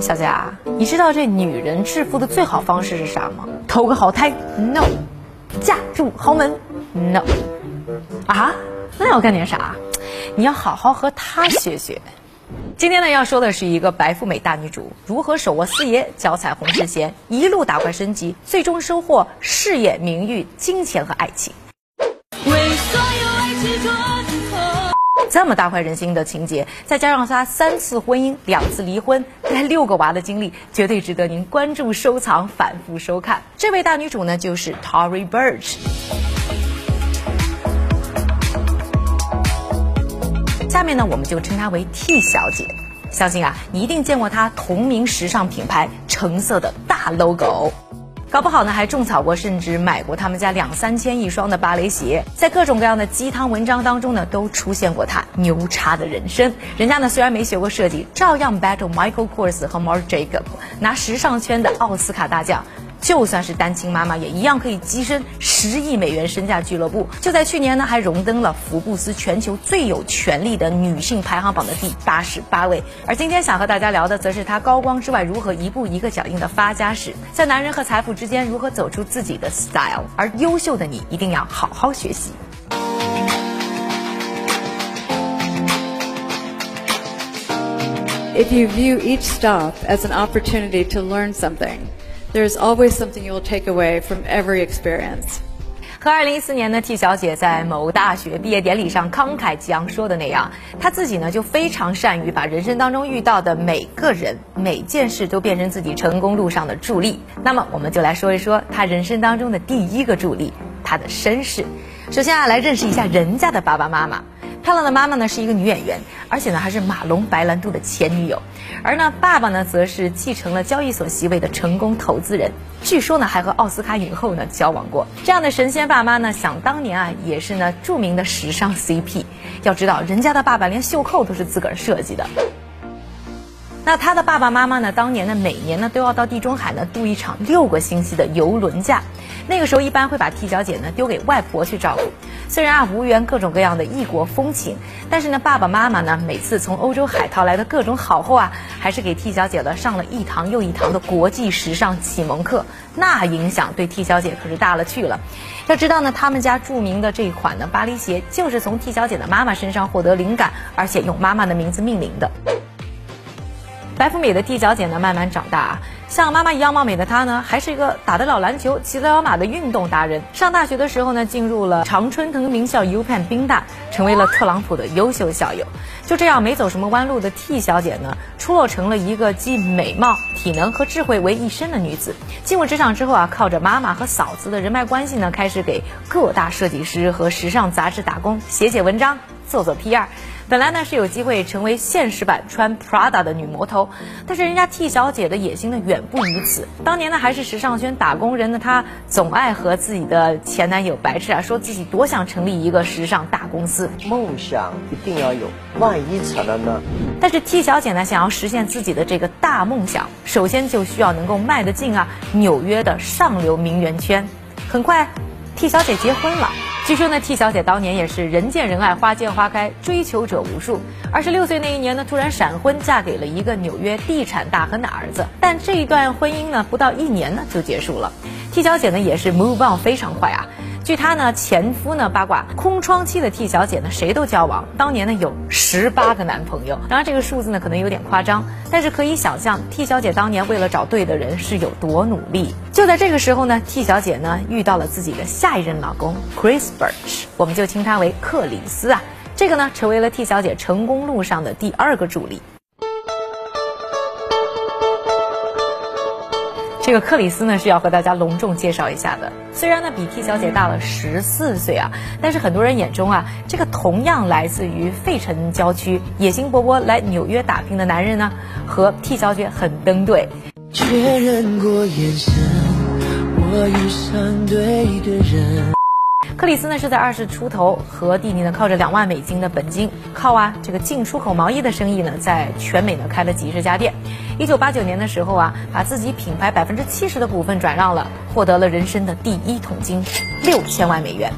小姐啊，你知道这女人致富的最好方式是啥吗？投个好胎？No。嫁入豪门？No。啊？那要干点啥？你要好好和她学学。今天呢，要说的是一个白富美大女主如何手握四爷，脚踩红事贤，一路打怪升级，最终收获事业、名誉、金钱和爱情。为所有爱执着这么大快人心的情节，再加上她三次婚姻、两次离婚、带六个娃的经历，绝对值得您关注、收藏、反复收看。这位大女主呢，就是 Tory Burch。下面呢，我们就称她为 T 小姐。相信啊，你一定见过她同名时尚品牌橙色的大 logo。搞不好呢，还种草过，甚至买过他们家两三千一双的芭蕾鞋。在各种各样的鸡汤文章当中呢，都出现过他牛叉的人生。人家呢虽然没学过设计，照样 battle Michael Kors 和 Marc Jacob，拿时尚圈的奥斯卡大奖。就算是单亲妈妈，也一样可以跻身十亿美元身价俱乐部。就在去年呢，还荣登了福布斯全球最有权力的女性排行榜的第八十八位。而今天想和大家聊的，则是她高光之外如何一步一个脚印的发家史，在男人和财富之间如何走出自己的 style。而优秀的你一定要好好学习。If you view each stop as an opportunity to learn something. There is always something you will take away from every experience. 和2014年的 T 小姐在某大学毕业典礼上慷慨激昂说的那样，她自己呢就非常善于把人生当中遇到的每个人、每件事都变成自己成功路上的助力。那么，我们就来说一说她人生当中的第一个助力——她的身世。首先啊，来认识一下人家的爸爸妈妈。漂亮的妈妈呢是一个女演员，而且呢还是马龙白兰度的前女友，而呢爸爸呢则是继承了交易所席位的成功投资人，据说呢还和奥斯卡影后呢交往过。这样的神仙爸妈呢，想当年啊也是呢著名的时尚 CP。要知道人家的爸爸连袖扣都是自个儿设计的。那他的爸爸妈妈呢，当年呢每年呢都要到地中海呢度一场六个星期的游轮假。那个时候一般会把 T 小姐呢丢给外婆去照顾，虽然啊无缘各种各样的异国风情，但是呢爸爸妈妈呢每次从欧洲海淘来的各种好货啊，还是给 T 小姐呢上了一堂又一堂的国际时尚启蒙课，那影响对 T 小姐可是大了去了。要知道呢，他们家著名的这一款呢巴黎鞋，就是从 T 小姐的妈妈身上获得灵感，而且用妈妈的名字命名的。白富美的 T 小姐呢，慢慢长大，像妈妈一样貌美的她呢，还是一个打得了篮球、骑得了马的运动达人。上大学的时候呢，进入了常春藤名校 UPenn 宾大，成为了特朗普的优秀校友。就这样，没走什么弯路的 T 小姐呢，出落成了一个集美貌、体能和智慧为一身的女子。进入职场之后啊，靠着妈妈和嫂子的人脉关系呢，开始给各大设计师和时尚杂志打工，写写文章，做做 PR。本来呢是有机会成为现实版穿 Prada 的女魔头，但是人家 T 小姐的野心呢远不于此。当年呢还是时尚圈打工人的她，总爱和自己的前男友白痴啊，说自己多想成立一个时尚大公司。梦想一定要有，万一成了呢？但是 T 小姐呢想要实现自己的这个大梦想，首先就需要能够迈得进啊纽约的上流名媛圈。很快，T 小姐结婚了。据说呢，T 小姐当年也是人见人爱，花见花开，追求者无数。二十六岁那一年呢，突然闪婚，嫁给了一个纽约地产大亨的儿子。但这一段婚姻呢，不到一年呢就结束了。T 小姐呢也是 move on 非常快啊。据她呢前夫呢八卦，空窗期的 T 小姐呢谁都交往，当年呢有十八个男朋友。当然这个数字呢可能有点夸张，但是可以想象 T 小姐当年为了找对的人是有多努力。就在这个时候呢，T 小姐呢遇到了自己的下一任老公 Chris Birch，我们就称他为克里斯啊。这个呢成为了 T 小姐成功路上的第二个助力。这个克里斯呢是要和大家隆重介绍一下的。虽然呢比 T 小姐大了十四岁啊，但是很多人眼中啊，这个同样来自于费城郊区、野心勃勃来纽约打拼的男人呢，和 T 小姐很登对。确认过眼神，我遇上对的人。克里斯呢是在二十出头，和弟弟呢靠着两万美金的本金，靠啊这个进出口毛衣的生意呢，在全美呢开了几十家店。一九八九年的时候啊，把自己品牌百分之七十的股份转让了，获得了人生的第一桶金，六千万美元。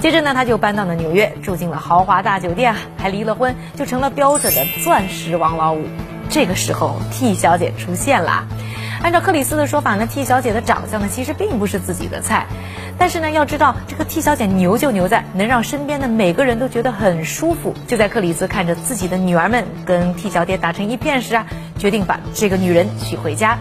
接着呢，他就搬到了纽约，住进了豪华大酒店，还离了婚，就成了标准的钻石王老五。这个时候，T 小姐出现了。按照克里斯的说法呢，T 小姐的长相呢其实并不是自己的菜，但是呢要知道这个 T 小姐牛就牛在能让身边的每个人都觉得很舒服。就在克里斯看着自己的女儿们跟 T 小姐打成一片时啊，决定把这个女人娶回家。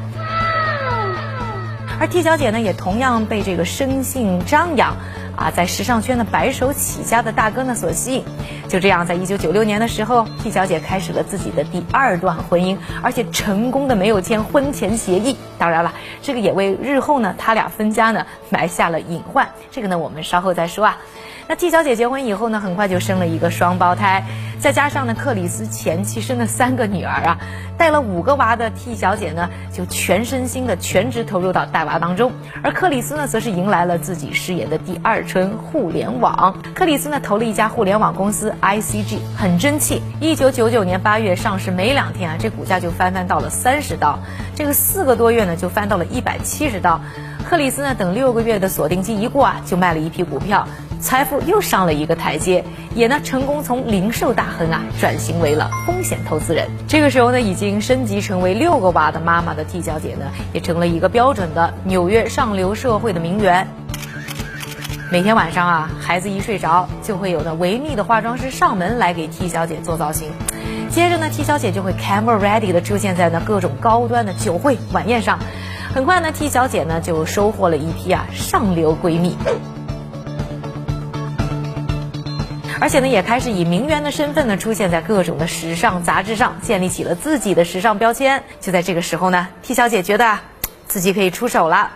而 T 小姐呢也同样被这个生性张扬。啊，在时尚圈的白手起家的大哥呢所吸引，就这样，在一九九六年的时候，T 小姐开始了自己的第二段婚姻，而且成功的没有签婚前协议。当然了，这个也为日后呢他俩分家呢埋下了隐患。这个呢我们稍后再说啊。那 T 小姐结婚以后呢，很快就生了一个双胞胎，再加上呢克里斯前妻生了三个女儿啊，带了五个娃的 T 小姐呢，就全身心的全职投入到带娃当中，而克里斯呢，则是迎来了自己事业的第二春——互联网。克里斯呢，投了一家互联网公司 ICG，很争气。一九九九年八月上市没两天啊，这股价就翻翻到了三十刀，这个四个多月呢，就翻到了一百七十刀。克里斯呢，等六个月的锁定期一过啊，就卖了一批股票。财富又上了一个台阶，也呢成功从零售大亨啊转型为了风险投资人。这个时候呢，已经升级成为六个娃的妈妈的 T 小姐呢，也成了一个标准的纽约上流社会的名媛。每天晚上啊，孩子一睡着，就会有呢维密的化妆师上门来给 T 小姐做造型。接着呢，T 小姐就会 camera ready 的出现在呢各种高端的酒会晚宴上。很快呢，T 小姐呢就收获了一批啊上流闺蜜。而且呢，也开始以名媛的身份呢，出现在各种的时尚杂志上，建立起了自己的时尚标签。就在这个时候呢，T 小姐觉得自己可以出手了。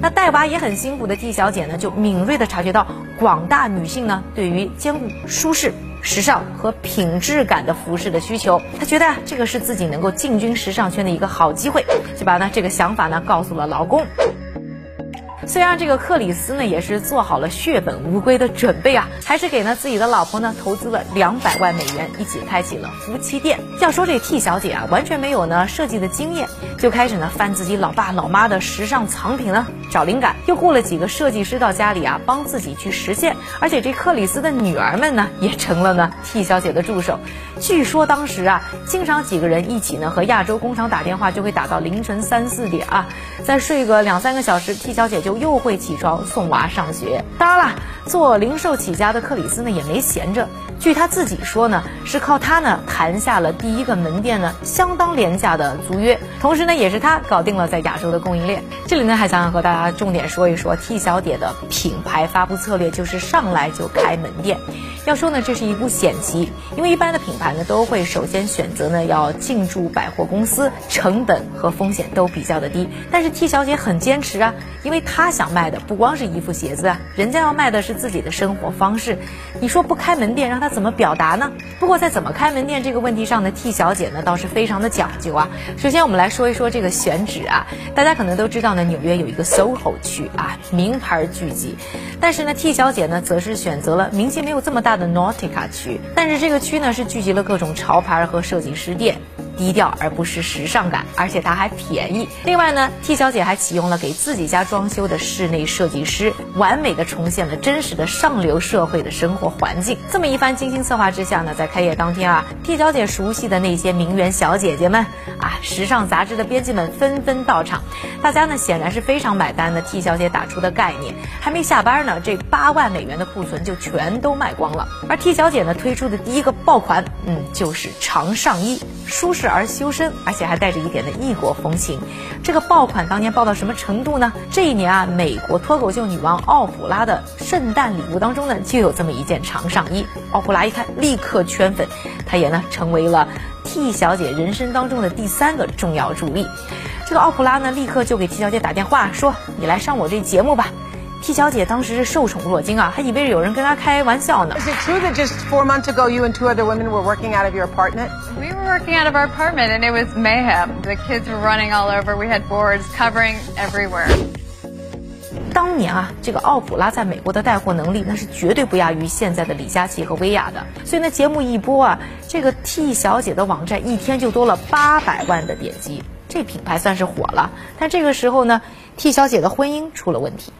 那带娃也很辛苦的 T 小姐呢，就敏锐的察觉到广大女性呢，对于兼顾舒适、时尚和品质感的服饰的需求。她觉得啊，这个是自己能够进军时尚圈的一个好机会，就把呢这个想法呢告诉了老公。虽然这个克里斯呢也是做好了血本无归的准备啊，还是给呢自己的老婆呢投资了两百万美元，一起开启了夫妻店。要说这 T 小姐啊，完全没有呢设计的经验，就开始呢翻自己老爸老妈的时尚藏品呢找灵感，又雇了几个设计师到家里啊帮自己去实现。而且这克里斯的女儿们呢也成了呢 T 小姐的助手。据说当时啊，经常几个人一起呢和亚洲工厂打电话，就会打到凌晨三四点啊，再睡个两三个小时，T 小姐就。又会起床送娃上学。当然了，做零售起家的克里斯呢也没闲着。据他自己说呢，是靠他呢谈下了第一个门店呢相当廉价的租约，同时呢也是他搞定了在亚洲的供应链。这里呢还想和大家重点说一说 T 小姐的品牌发布策略，就是上来就开门店。要说呢这是一步险棋，因为一般的品牌呢都会首先选择呢要进驻百货公司，成本和风险都比较的低。但是 T 小姐很坚持啊，因为她想卖的不光是衣服鞋子啊，人家要卖的是自己的生活方式。你说不开门店让她。怎么表达呢？不过在怎么开门店这个问题上呢，T 小姐呢倒是非常的讲究啊。首先我们来说一说这个选址啊，大家可能都知道呢，纽约有一个 SOHO 区啊，名牌聚集。但是呢，T 小姐呢则是选择了名气没有这么大的 Nautica 区，但是这个区呢是聚集了各种潮牌和设计师店。低调而不失时尚感，而且它还便宜。另外呢，T 小姐还启用了给自己家装修的室内设计师，完美的重现了真实的上流社会的生活环境。这么一番精心策划之下呢，在开业当天啊，T 小姐熟悉的那些名媛小姐姐们啊，时尚杂志的编辑们纷纷到场。大家呢显然是非常买单的。T 小姐打出的概念，还没下班呢，这八万美元的库存就全都卖光了。而 T 小姐呢推出的第一个爆款，嗯，就是长上衣，舒适。而修身，而且还带着一点的异国风情。这个爆款当年爆到什么程度呢？这一年啊，美国脱口秀女王奥普拉的圣诞礼物当中呢，就有这么一件长上衣。奥普拉一看，立刻圈粉，她也呢成为了 T 小姐人生当中的第三个重要助力。这个奥普拉呢，立刻就给 T 小姐打电话说：“你来上我这节目吧。” T 小姐当时是受宠若惊啊，还以为有人跟她开玩笑呢。Is it true that just four months ago you and two other women were working out of your apartment? We were working out of our apartment and it was mayhem. The kids were running all over. We had boards covering everywhere. 当年啊，这个奥普拉在美国的带货能力那是绝对不亚于现在的李佳琦和薇娅的。所以呢，节目一播啊，这个 T 小姐的网站一天就多了八百万的点击，这品牌算是火了。但这个时候呢，T 小姐的婚姻出了问题。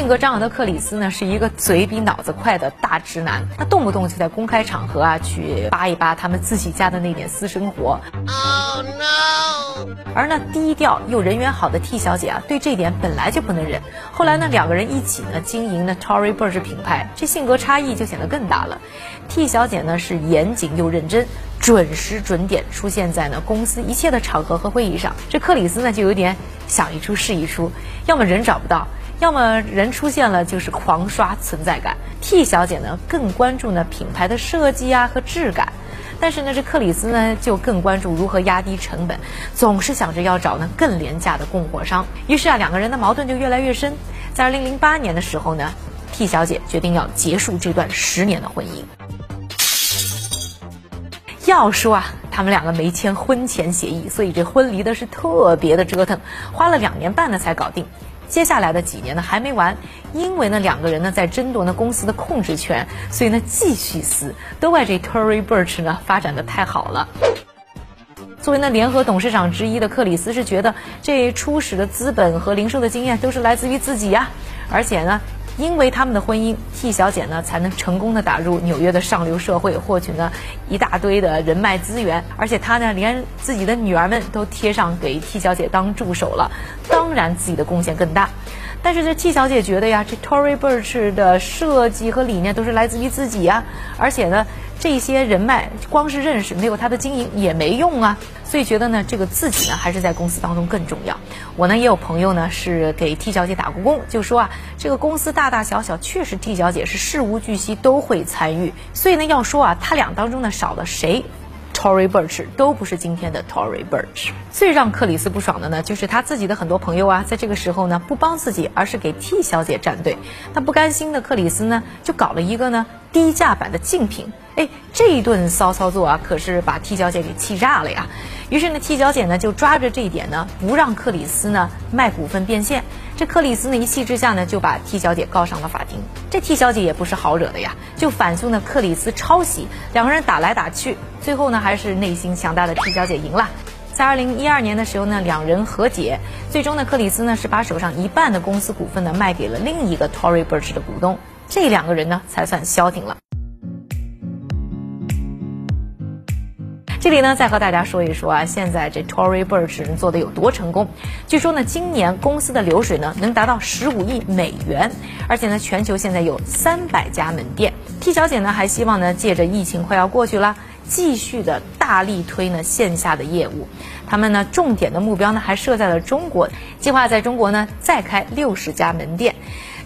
性格张扬的克里斯呢，是一个嘴比脑子快的大直男，他动不动就在公开场合啊去扒一扒他们自己家的那点私生活。Oh no！而呢低调又人缘好的 T 小姐啊，对这点本来就不能忍。后来呢，两个人一起呢经营呢 Tory Burch 品牌，这性格差异就显得更大了。T 小姐呢是严谨又认真，准时准点出现在呢公司一切的场合和会议上。这克里斯呢就有点想一出是一出，要么人找不到。要么人出现了就是狂刷存在感，T 小姐呢更关注呢品牌的设计啊和质感，但是呢这克里斯呢就更关注如何压低成本，总是想着要找呢更廉价的供货商。于是啊两个人的矛盾就越来越深。在二零零八年的时候呢，T 小姐决定要结束这段十年的婚姻。要说啊他们两个没签婚前协议，所以这婚离的是特别的折腾，花了两年半呢才搞定。接下来的几年呢还没完，因为呢两个人呢在争夺呢公司的控制权，所以呢继续撕，都怪这 Tory Burch 呢发展的太好了。作为呢联合董事长之一的克里斯是觉得这初始的资本和零售的经验都是来自于自己呀，而且呢。因为他们的婚姻，T 小姐呢才能成功的打入纽约的上流社会，获取呢一大堆的人脉资源，而且她呢连自己的女儿们都贴上给 T 小姐当助手了，当然自己的贡献更大。但是这 T 小姐觉得呀，这 Tory Burch 的设计和理念都是来自于自己呀，而且呢。这些人脉光是认识，没有他的经营也没用啊，所以觉得呢，这个自己呢还是在公司当中更重要。我呢也有朋友呢是给 T 小姐打过工，就说啊，这个公司大大小小确实 T 小姐是事无巨细都会参与，所以呢要说啊，他俩当中呢少了谁？Tory Burch 都不是今天的 Tory Burch。最让克里斯不爽的呢，就是他自己的很多朋友啊，在这个时候呢不帮自己，而是给 T 小姐站队。那不甘心的克里斯呢，就搞了一个呢低价版的竞品。哎，这一顿骚操作啊，可是把 T 小姐给气炸了呀。于是呢，T 小姐呢就抓着这一点呢，不让克里斯呢卖股份变现。这克里斯呢一气之下呢，就把 T 小姐告上了法庭。这 T 小姐也不是好惹的呀，就反诉呢克里斯抄袭。两个人打来打去，最后呢还是内心强大的 T 小姐赢了。在二零一二年的时候呢，两人和解，最终呢克里斯呢是把手上一半的公司股份呢卖给了另一个 Tory Burch 的股东，这两个人呢才算消停了。这里呢，再和大家说一说啊，现在这 Tory Burch 做的有多成功。据说呢，今年公司的流水呢能达到十五亿美元，而且呢，全球现在有三百家门店。T 小姐呢还希望呢，借着疫情快要过去了，继续的大力推呢线下的业务。他们呢重点的目标呢还设在了中国，计划在中国呢再开六十家门店。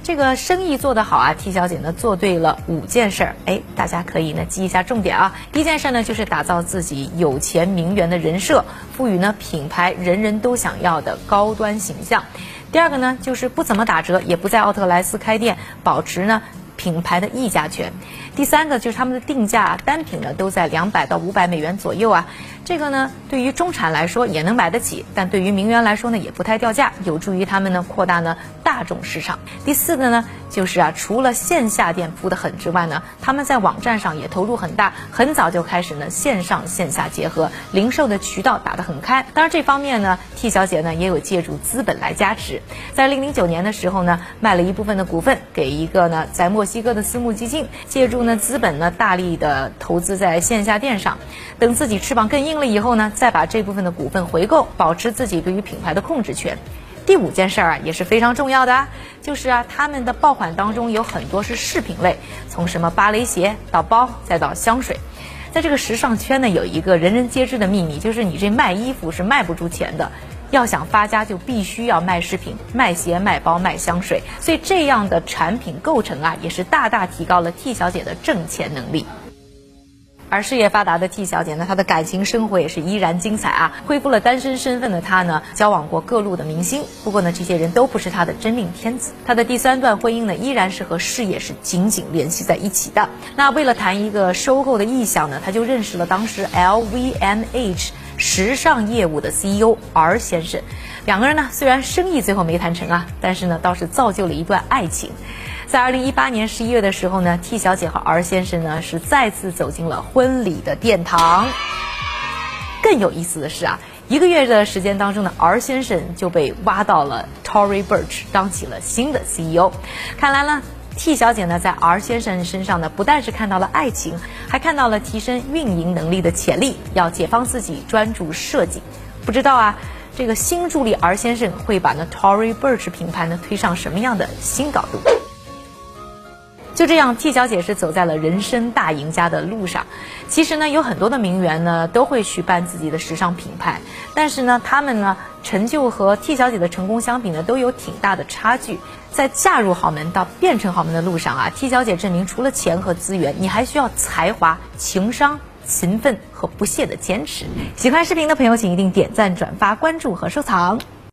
这个生意做得好啊，T 小姐呢做对了五件事儿，哎，大家可以呢记一下重点啊。第一件事儿呢就是打造自己有钱名媛的人设，赋予呢品牌人人都想要的高端形象。第二个呢就是不怎么打折，也不在奥特莱斯开店，保持呢品牌的溢价权。第三个就是他们的定价单品呢都在两百到五百美元左右啊。这个呢，对于中产来说也能买得起，但对于名媛来说呢，也不太掉价，有助于他们呢扩大呢大众市场。第四个呢，就是啊，除了线下店铺的狠之外呢，他们在网站上也投入很大，很早就开始呢线上线下结合，零售的渠道打得很开。当然这方面呢，T 小姐呢也有借助资本来加持，在零零九年的时候呢，卖了一部分的股份给一个呢在墨西哥的私募基金，借助呢资本呢大力的投资在线下店上，等自己翅膀更硬。了以后呢，再把这部分的股份回购，保持自己对于品牌的控制权。第五件事儿啊，也是非常重要的，就是啊，他们的爆款当中有很多是饰品类，从什么芭蕾鞋到包，再到香水。在这个时尚圈呢，有一个人人皆知的秘密，就是你这卖衣服是卖不出钱的，要想发家就必须要卖饰品、卖鞋、卖包、卖香水。所以这样的产品构成啊，也是大大提高了 T 小姐的挣钱能力。而事业发达的 T 小姐呢，她的感情生活也是依然精彩啊！恢复了单身身份的她呢，交往过各路的明星，不过呢，这些人都不是她的真命天子。她的第三段婚姻呢，依然是和事业是紧紧联系在一起的。那为了谈一个收购的意向呢，她就认识了当时 LVMH 时尚业务的 CEO R 先生。两个人呢，虽然生意最后没谈成啊，但是呢，倒是造就了一段爱情。在二零一八年十一月的时候呢，T 小姐和 R 先生呢是再次走进了婚礼的殿堂。更有意思的是啊，一个月的时间当中呢，R 先生就被挖到了 Tory Burch 当起了新的 CEO。看来呢，T 小姐呢在 R 先生身上呢，不但是看到了爱情，还看到了提升运营能力的潜力，要解放自己，专注设计。不知道啊，这个新助理 R 先生会把呢 Tory Burch 品牌呢推上什么样的新高度？就这样，T 小姐是走在了人生大赢家的路上。其实呢，有很多的名媛呢都会去办自己的时尚品牌，但是呢，他们呢成就和 T 小姐的成功相比呢，都有挺大的差距。在嫁入豪门到变成豪门的路上啊，T 小姐证明除了钱和资源，你还需要才华、情商、勤奋和不懈的坚持。喜欢视频的朋友，请一定点赞、转发、关注和收藏。